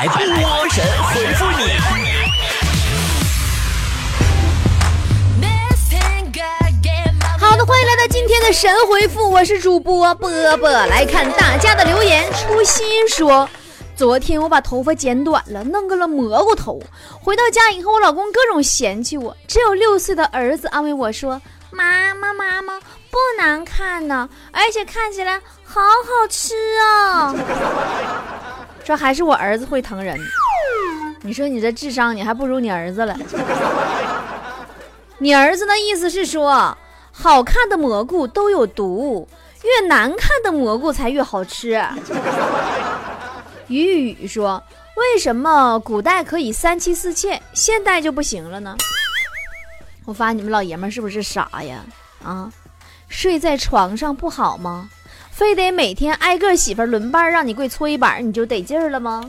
来，波神回复你。好的，欢迎来到今天的神回复，我是主播波波。来看大家的留言，初心说，昨天我把头发剪短了，弄个了蘑菇头。回到家以后，我老公各种嫌弃我，只有六岁的儿子安慰我说：“妈妈，妈妈不难看呢，而且看起来好好吃啊。”这还是我儿子会疼人。你说你这智商，你还不如你儿子了。你儿子的意思是说。好看的蘑菇都有毒，越难看的蘑菇才越好吃。雨雨说：“为什么古代可以三妻四妾，现代就不行了呢？”我发现你们老爷们是不是傻呀？啊，睡在床上不好吗？非得每天挨个媳妇轮班让你跪搓衣板，你就得劲儿了吗？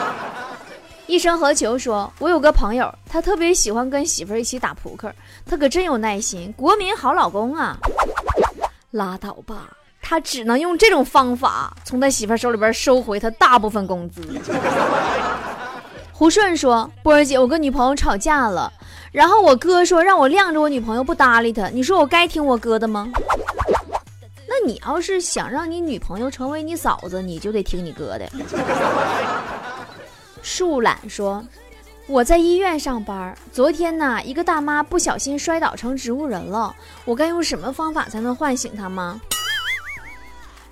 一生何求说：“我有个朋友，他特别喜欢跟媳妇儿一起打扑克，他可真有耐心，国民好老公啊！”拉倒吧，他只能用这种方法从他媳妇儿手里边收回他大部分工资。胡顺说：“波儿姐，我跟女朋友吵架了，然后我哥说让我晾着我女朋友不搭理他，你说我该听我哥的吗？那你要是想让你女朋友成为你嫂子，你就得听你哥的。”树懒说：“我在医院上班，昨天呢，一个大妈不小心摔倒成植物人了。我该用什么方法才能唤醒她吗？”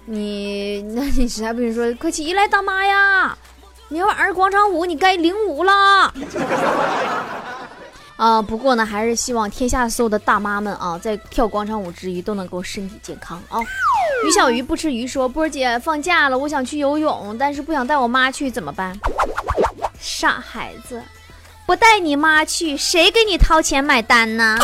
你，那你实在不行说，快起来，大妈呀！明晚上广场舞你该领舞了。啊，不过呢，还是希望天下所有的大妈们啊，在跳广场舞之余都能够身体健康啊。于小鱼不吃鱼说：“波儿姐放假了，我想去游泳，但是不想带我妈去，怎么办？”傻孩子，不带你妈去，谁给你掏钱买单呢？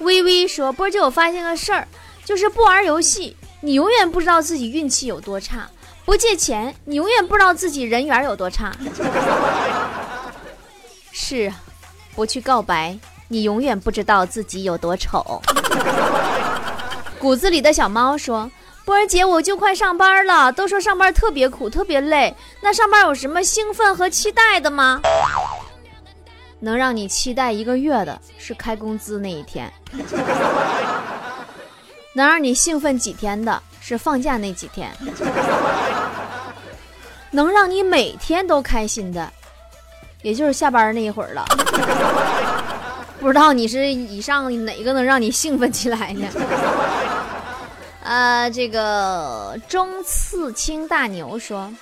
微微说：“波姐，我发现个事儿，就是不玩游戏，你永远不知道自己运气有多差；不借钱，你永远不知道自己人缘有多差。是啊，不去告白，你永远不知道自己有多丑。”骨子里的小猫说。波儿姐，我就快上班了，都说上班特别苦，特别累。那上班有什么兴奋和期待的吗？能让你期待一个月的是开工资那一天，能让你兴奋几天的是放假那几天，能让你每天都开心的，也就是下班那一会儿了。不知道你是以上哪个能让你兴奋起来呢？呃，这个中刺青大牛说：“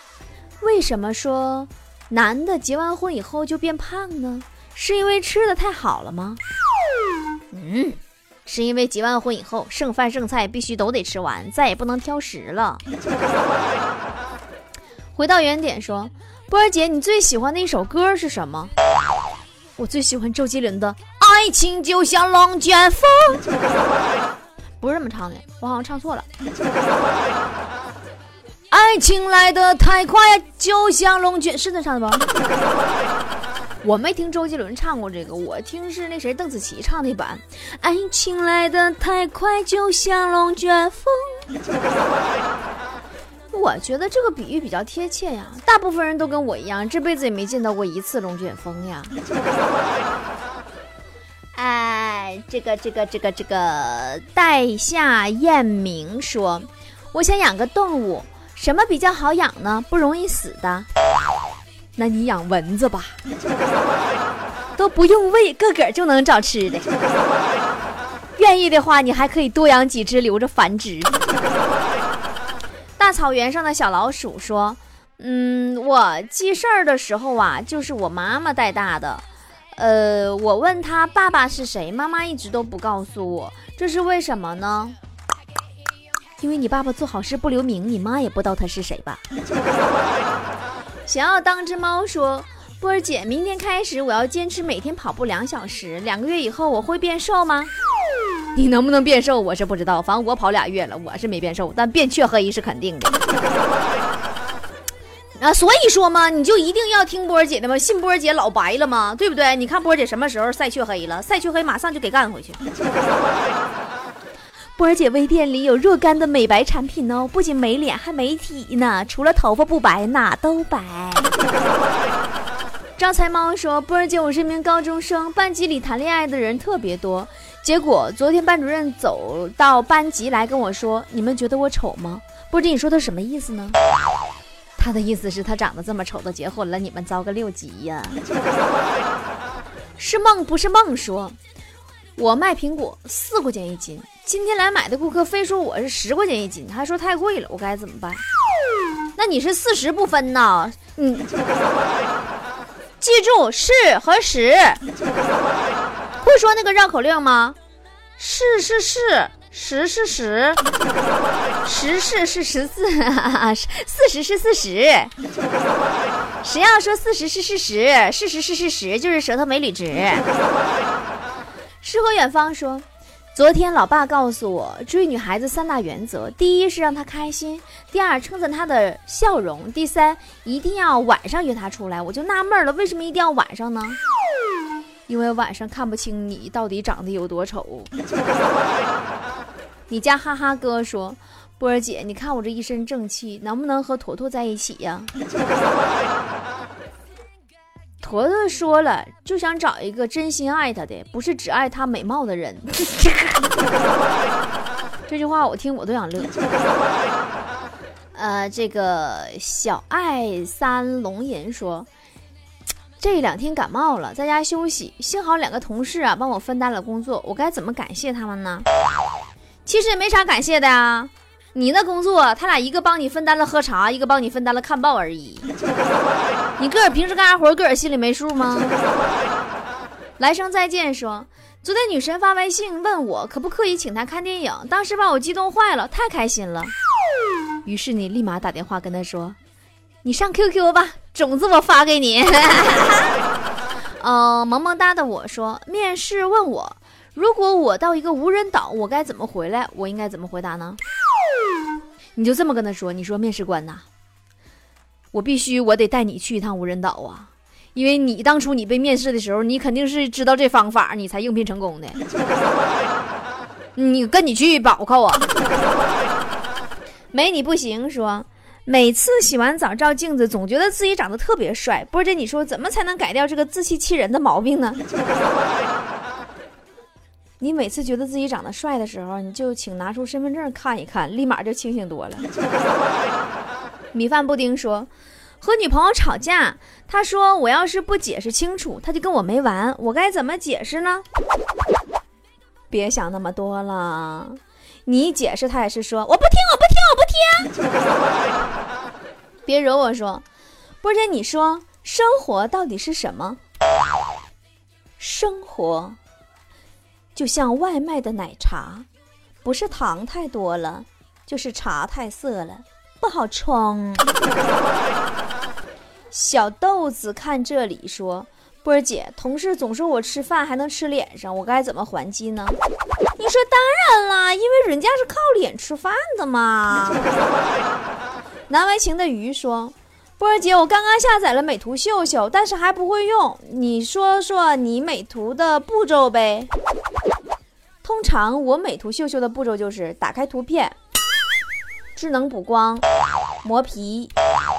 为什么说男的结完婚以后就变胖呢？是因为吃的太好了吗？”嗯，是因为结完婚以后剩饭剩菜必须都得吃完，再也不能挑食了。回到原点说，波儿姐，你最喜欢的一首歌是什么？我最喜欢周杰伦的《爱情就像龙卷风》。不是这么唱的，我好像唱错了。爱情来得太快，就像龙卷，是这唱的吧？我没听周杰伦唱过这个，我听是那谁邓紫棋唱那版。爱情来得太快，就像龙卷风。我觉得这个比喻比较贴切呀，大部分人都跟我一样，这辈子也没见到过一次龙卷风呀。哎，这个这个这个这个代夏燕明说：“我想养个动物，什么比较好养呢？不容易死的？那你养蚊子吧，都不用喂，个个就能找吃的。愿意的话，你还可以多养几只留着繁殖。”大草原上的小老鼠说：“嗯，我记事儿的时候啊，就是我妈妈带大的。”呃，我问他爸爸是谁，妈妈一直都不告诉我，这是为什么呢？因为你爸爸做好事不留名，你妈也不知道他是谁吧？想要当只猫说，波儿姐，明天开始我要坚持每天跑步两小时，两个月以后我会变瘦吗？你能不能变瘦，我是不知道，反正我跑俩月了，我是没变瘦，但变雀黑是肯定的。啊，所以说嘛，你就一定要听波儿姐的吗？信波儿姐老白了吗？对不对？你看波儿姐什么时候晒雀黑了？晒雀黑马上就给干回去。波儿姐微店里有若干的美白产品哦，不仅美脸还美体呢，除了头发不白，哪都白。招财猫说：“波儿姐，我是一名高中生，班级里谈恋爱的人特别多。结果昨天班主任走到班级来跟我说：‘你们觉得我丑吗？’不知，你说的什么意思呢？他的意思是，他长得这么丑都结婚了，你们遭个六级呀？是梦不是梦？说，我卖苹果四块钱一斤，今天来买的顾客非说我是十块钱一斤，还说太贵了，我该怎么办？那你是四十不分呢？你。”记住是和十，会说那个绕口令吗？是是是，十是十，十是是十四，四十是四十。谁要说四十是事实，事实是事实，就是舌头没捋直。诗和远方说。昨天老爸告诉我，追女孩子三大原则：第一是让她开心，第二称赞她的笑容，第三一定要晚上约她出来。我就纳闷了，为什么一定要晚上呢？因为晚上看不清你到底长得有多丑。你家哈哈哥说：“波儿姐，你看我这一身正气，能不能和坨坨在一起呀？” 坨坨说了，就想找一个真心爱他的，不是只爱他美貌的人。这句话我听我都想乐。呃，这个小爱三龙吟说，这两天感冒了，在家休息，幸好两个同事啊帮我分担了工作，我该怎么感谢他们呢？其实也没啥感谢的呀。你那工作，他俩一个帮你分担了喝茶，一个帮你分担了看报而已。你个儿平时干啥活，个儿心里没数吗？来生再见说，昨天女神发微信问我可不可以请她看电影，当时把我激动坏了，太开心了。于是你立马打电话跟她说，你上 QQ 吧，种子我发给你。呃，萌萌哒的我说，面试问我，如果我到一个无人岛，我该怎么回来？我应该怎么回答呢？你就这么跟他说，你说面试官呐，我必须我得带你去一趟无人岛啊，因为你当初你被面试的时候，你肯定是知道这方法，你才应聘成功的。你跟你去保靠啊？没你不行。说每次洗完澡照镜子，总觉得自己长得特别帅。波姐，你说怎么才能改掉这个自欺欺人的毛病呢？你每次觉得自己长得帅的时候，你就请拿出身份证看一看，立马就清醒多了。米饭布丁说，和女朋友吵架，他说我要是不解释清楚，他就跟我没完，我该怎么解释呢？别想那么多了，你一解释他也是说我不听，我不听，我不听。别惹我说，波姐，你说生活到底是什么？生活。就像外卖的奶茶，不是糖太多了，就是茶太涩了，不好冲。小豆子看这里说：“波姐，同事总说我吃饭还能吃脸上，我该怎么还击呢？”你说当然啦，因为人家是靠脸吃饭的嘛。难为情的鱼说：“波儿姐，我刚刚下载了美图秀秀，但是还不会用，你说说你美图的步骤呗。”通常我美图秀秀的步骤就是打开图片，智能补光，磨皮，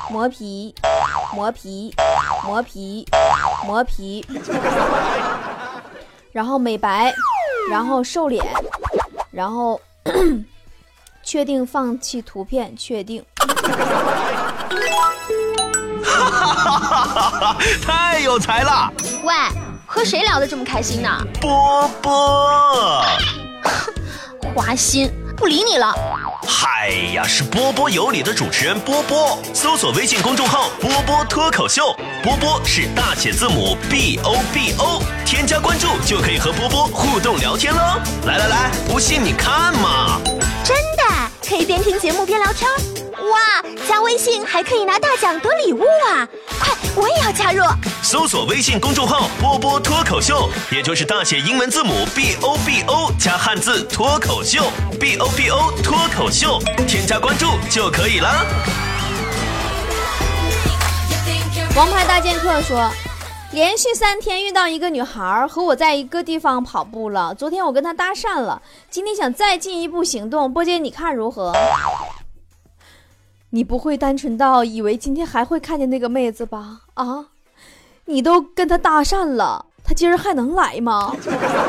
磨皮，磨皮，磨皮，磨皮，然后美白，然后瘦脸，然后确定放弃图片，确定。哈哈哈哈哈！太有才了！喂。和谁聊得这么开心呢？波波，花心，不理你了。嗨呀，是波波有理的主持人波波。搜索微信公众号“波波脱口秀”，波波是大写字母 B O B O，添加关注就可以和波波互动聊天喽。来来来，不信你看嘛。可以边听节目边聊天。哇，加微信还可以拿大奖得礼物啊！快，我也要加入。搜索微信公众号“波波脱口秀”，也就是大写英文字母 B O B O 加汉字脱口秀，B O B O 脱口秀，添加关注就可以了。王牌大剑客说：“连续三天遇到一个女孩和我在一个地方跑步了。昨天我跟她搭讪了，今天想再进一步行动。波姐，你看如何？你不会单纯到以为今天还会看见那个妹子吧？啊，你都跟她搭讪了，她今儿还能来吗？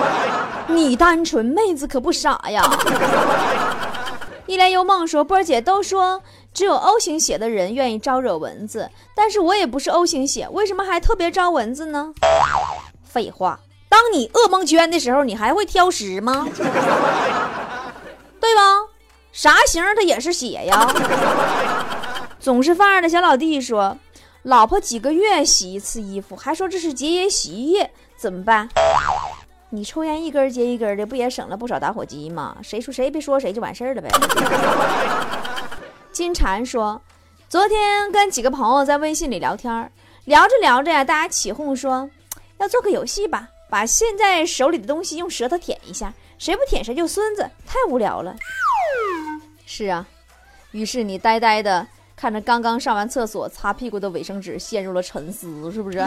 你单纯，妹子可不傻呀。一帘幽梦说：“波儿姐都说只有 O 型血的人愿意招惹蚊子，但是我也不是 O 型血，为什么还特别招蚊子呢？”废话，当你噩梦圈的时候，你还会挑食吗？对吧？啥型它也是血呀。总是犯二的小老弟说：“老婆几个月洗一次衣服，还说这是节约洗衣液，怎么办？”你抽烟一根接一根的，不也省了不少打火机吗？谁说谁别说谁就完事儿了呗。金蝉说，昨天跟几个朋友在微信里聊天，聊着聊着呀，大家起哄说要做个游戏吧，把现在手里的东西用舌头舔一下，谁不舔谁就孙子，太无聊了。是啊，于是你呆呆的看着刚刚上完厕所擦屁股的卫生纸，陷入了沉思，是不是？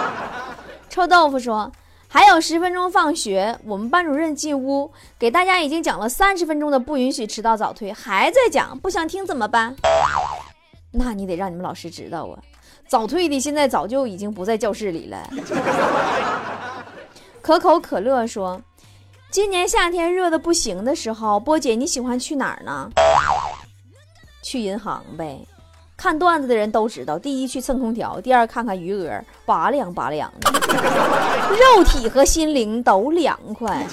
臭豆腐说。还有十分钟放学，我们班主任进屋给大家已经讲了三十分钟的不允许迟到早退，还在讲，不想听怎么办？那你得让你们老师知道啊！早退的现在早就已经不在教室里了。可口可乐说：“今年夏天热的不行的时候，波姐你喜欢去哪儿呢？去银行呗。”看段子的人都知道，第一去蹭空调，第二看看余额，拔凉拔凉的，肉体和心灵都凉快。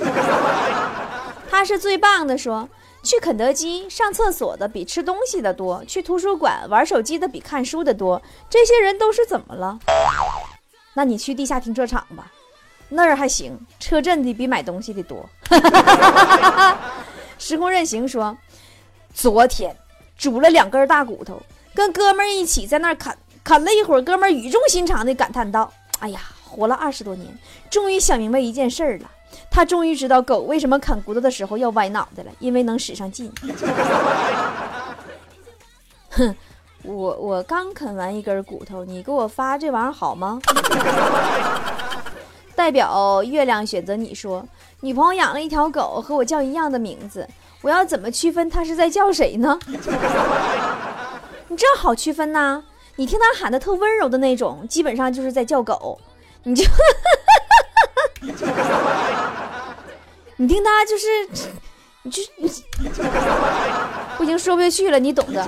他是最棒的，说去肯德基上厕所的比吃东西的多，去图书馆玩手机的比看书的多。这些人都是怎么了？那你去地下停车场吧，那儿还行，车震的比买东西的多。时空任行说，昨天煮了两根大骨头。跟哥们儿一起在那儿啃啃了一会儿，哥们儿语重心长地感叹道：“哎呀，活了二十多年，终于想明白一件事儿了。他终于知道狗为什么啃骨头的时候要歪脑袋了，因为能使上劲。”哼，我我刚啃完一根骨头，你给我发这玩意儿好吗？代表月亮选择你说，女朋友养了一条狗，和我叫一样的名字，我要怎么区分它是在叫谁呢？你这好区分呐！你听他喊的特温柔的那种，基本上就是在叫狗。你就，你听他就是，你就，不行，说不下去了，你懂的。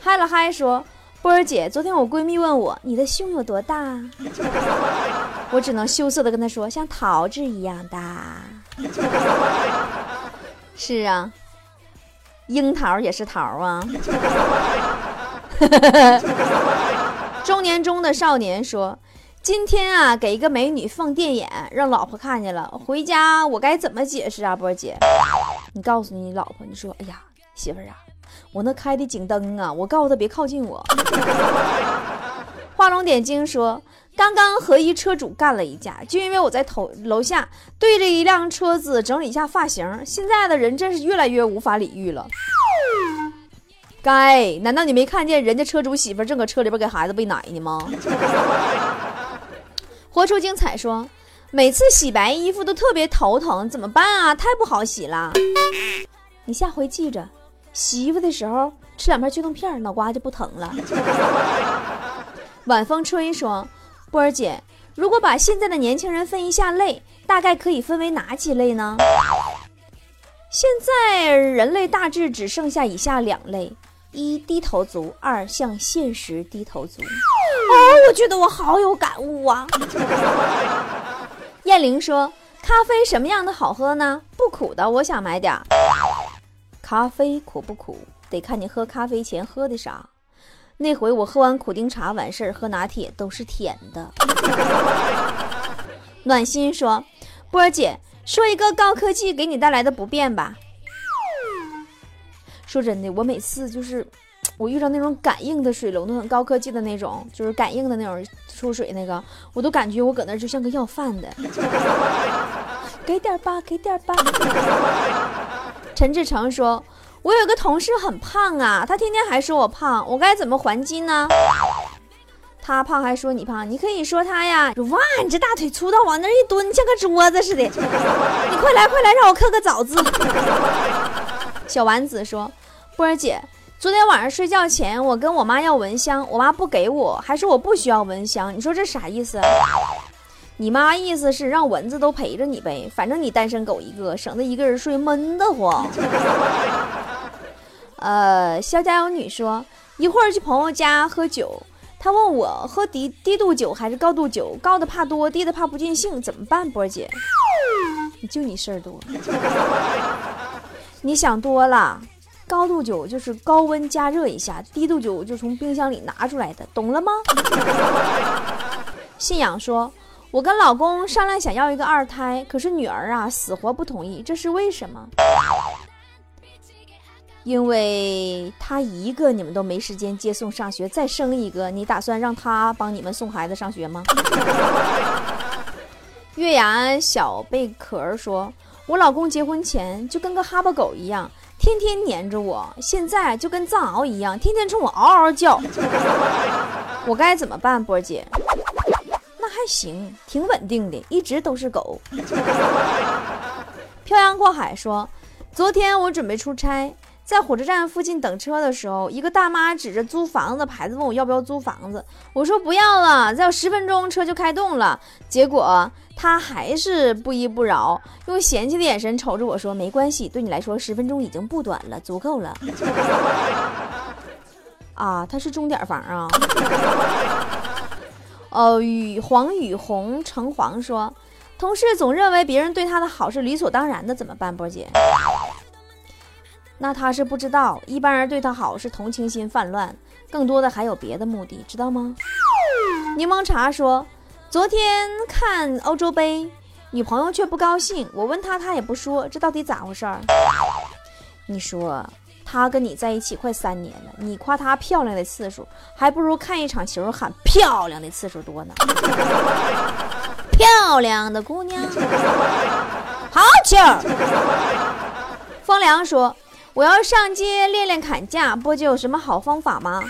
嗨了嗨说，波儿姐，昨天我闺蜜问我你的胸有多大，我只能羞涩的跟她说，像桃子一样大。是啊。樱桃也是桃啊！中年中的少年说：“今天啊，给一个美女放电眼，让老婆看见了，回家我该怎么解释啊？”波姐，你告诉你老婆，你说：“哎呀，媳妇儿啊，我那开的警灯啊，我告诉她别靠近我。”画龙点睛说。刚刚和一车主干了一架，就因为我在头楼下对着一辆车子整理一下发型。现在的人真是越来越无法理喻了。该，难道你没看见人家车主媳妇正搁车里边给孩子喂奶呢吗？活出精彩说，每次洗白衣服都特别头疼，怎么办啊？太不好洗了。你下回记着，洗衣服的时候吃两片去痛片，脑瓜就不疼了。晚风吹说。波儿姐，如果把现在的年轻人分一下类，大概可以分为哪几类呢？现在人类大致只剩下以下两类：一低头族，二向现实低头族。哦，我觉得我好有感悟啊！燕玲说：“咖啡什么样的好喝呢？不苦的，我想买点。咖啡苦不苦，得看你喝咖啡前喝的啥。”那回我喝完苦丁茶完事儿，喝拿铁都是甜的。暖心说：“波儿姐，说一个高科技给你带来的不便吧。”说真的，我每次就是我遇到那种感应的水龙头，高科技的那种，就是感应的那种出水那个，我都感觉我搁那就像个要饭的。给点吧，给点吧。陈志成说。我有个同事很胖啊，他天天还说我胖，我该怎么还击呢？他胖还说你胖，你可以说他呀。哇，你这大腿粗到往那一蹲，像个桌子似的。你快来快来，让我刻个早字。小丸子说，波儿姐，昨天晚上睡觉前我跟我妈要蚊香，我妈不给我，还说我不需要蚊香。你说这啥意思？你妈意思是让蚊子都陪着你呗，反正你单身狗一个，省得一个人睡闷得慌。呃，肖家有女说，一会儿去朋友家喝酒，他问我喝低低度酒还是高度酒，高的怕多，低的怕不尽兴，怎么办？波儿姐，就你事儿多，你想多了。高度酒就是高温加热一下，低度酒就从冰箱里拿出来的，懂了吗？信仰说。我跟老公商量想要一个二胎，可是女儿啊死活不同意，这是为什么？因为他一个你们都没时间接送上学，再生一个，你打算让他帮你们送孩子上学吗？月牙小贝壳说：“我老公结婚前就跟个哈巴狗一样，天天黏着我，现在就跟藏獒一样，天天冲我嗷嗷叫，我该怎么办？波姐？”那还行，挺稳定的，一直都是狗。漂洋过海说，昨天我准备出差，在火车站附近等车的时候，一个大妈指着租房子的牌子问我要不要租房子，我说不要了，再有十分钟车就开动了。结果她还是不依不饶，用嫌弃的眼神瞅着我说：“没关系，对你来说十分钟已经不短了，足够了。”啊，他是钟点房啊。哦，雨黄雨红橙黄说，同事总认为别人对他的好是理所当然的，怎么办？波姐，那他是不知道，一般人对他好是同情心泛滥，更多的还有别的目的，知道吗？柠檬茶说，昨天看欧洲杯，女朋友却不高兴，我问他，他也不说，这到底咋回事儿？你说。他跟你在一起快三年了，你夸她漂亮的次数，还不如看一场球喊漂亮的次数多呢。漂亮的姑娘，好球！风凉说：“我要上街练练砍价，波姐有什么好方法吗？”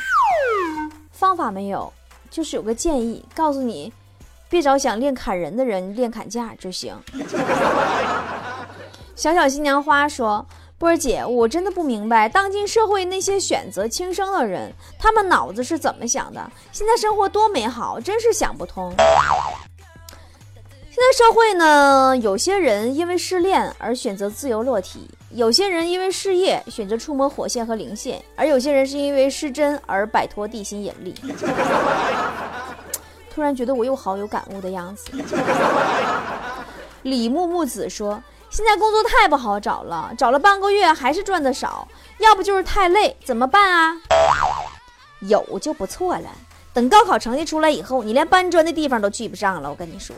方法没有，就是有个建议，告诉你，别找想练砍人的人练砍价就行。小小新娘花说。波儿姐，我真的不明白，当今社会那些选择轻生的人，他们脑子是怎么想的？现在生活多美好，真是想不通。现在社会呢，有些人因为失恋而选择自由落体，有些人因为事业选择触摸火线和零线，而有些人是因为失真而摆脱地心引力。突然觉得我又好有感悟的样子。李木木子说。现在工作太不好找了，找了半个月还是赚的少，要不就是太累，怎么办啊？有就不错了。等高考成绩出来以后，你连搬砖的地方都去不上了。我跟你说，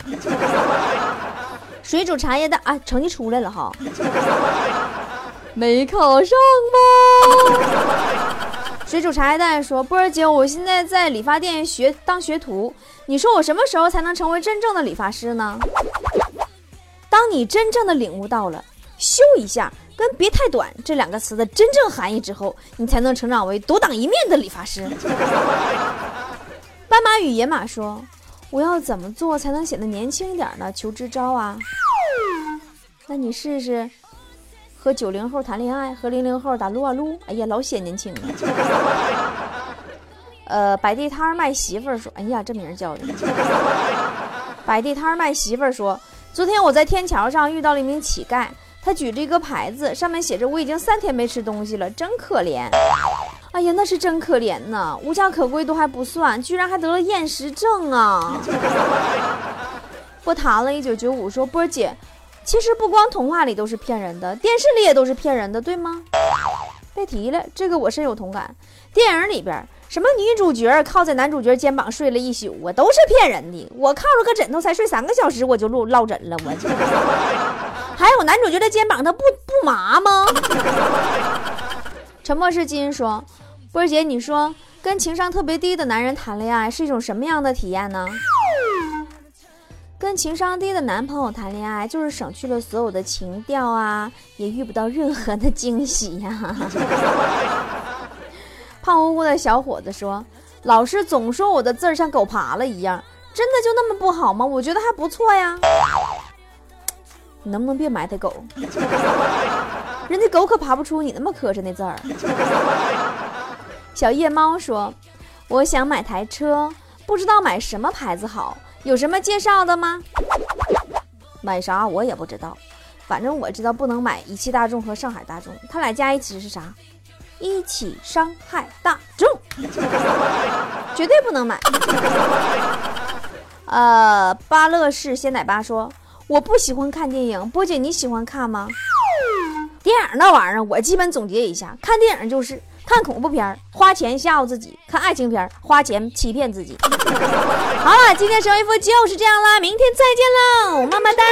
水煮茶叶蛋啊，成绩出来了哈，没考上吗？水煮茶叶蛋说：“波儿姐，我现在在理发店学当学徒，你说我什么时候才能成为真正的理发师呢？”当你真正的领悟到了“修一下”跟“别太短”这两个词的真正含义之后，你才能成长为独当一面的理发师。斑马与野马说：“我要怎么做才能显得年轻一点呢？求支招啊！”那你试试和九零后谈恋爱，和零零后打撸啊撸。哎呀，老显年轻了。呃，摆地摊卖媳妇儿说：“哎呀，这名叫的。”摆地摊卖媳妇儿说。昨天我在天桥上遇到了一名乞丐，他举着一个牌子，上面写着“我已经三天没吃东西了，真可怜。”哎呀，那是真可怜呢！无家可归都还不算，居然还得了厌食症啊！不谈了，一九九五说波姐，其实不光童话里都是骗人的，电视里也都是骗人的，对吗？别提了，这个我深有同感。电影里边。什么女主角靠在男主角肩膀睡了一宿啊，都是骗人的。我靠着个枕头才睡三个小时，我就落落枕了。我 还有男主角的肩膀，他不不麻吗？沉默是金说，波儿姐，你说跟情商特别低的男人谈恋爱是一种什么样的体验呢？跟情商低的男朋友谈恋爱，就是省去了所有的情调啊，也遇不到任何的惊喜呀。胖乎乎的小伙子说：“老师总说我的字儿像狗爬了一样，真的就那么不好吗？我觉得还不错呀。你能不能别埋汰狗？人家狗可爬不出你那么磕碜的字儿。小夜猫说：“我想买台车，不知道买什么牌子好，有什么介绍的吗？”买啥我也不知道，反正我知道不能买一汽大众和上海大众，它俩加一起是啥？一起伤害大众，绝对不能买。呃，巴乐士鲜奶爸说。我不喜欢看电影，波姐你喜欢看吗？电影那玩意儿，我基本总结一下，看电影就是看恐怖片花钱吓唬自己；看爱情片花钱欺骗自己。好了，今天神回复就是这样啦，明天再见喽，么么哒。